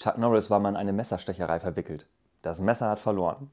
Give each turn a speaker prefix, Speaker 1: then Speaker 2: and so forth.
Speaker 1: Chuck Norris war mal in eine Messerstecherei verwickelt. Das Messer hat verloren.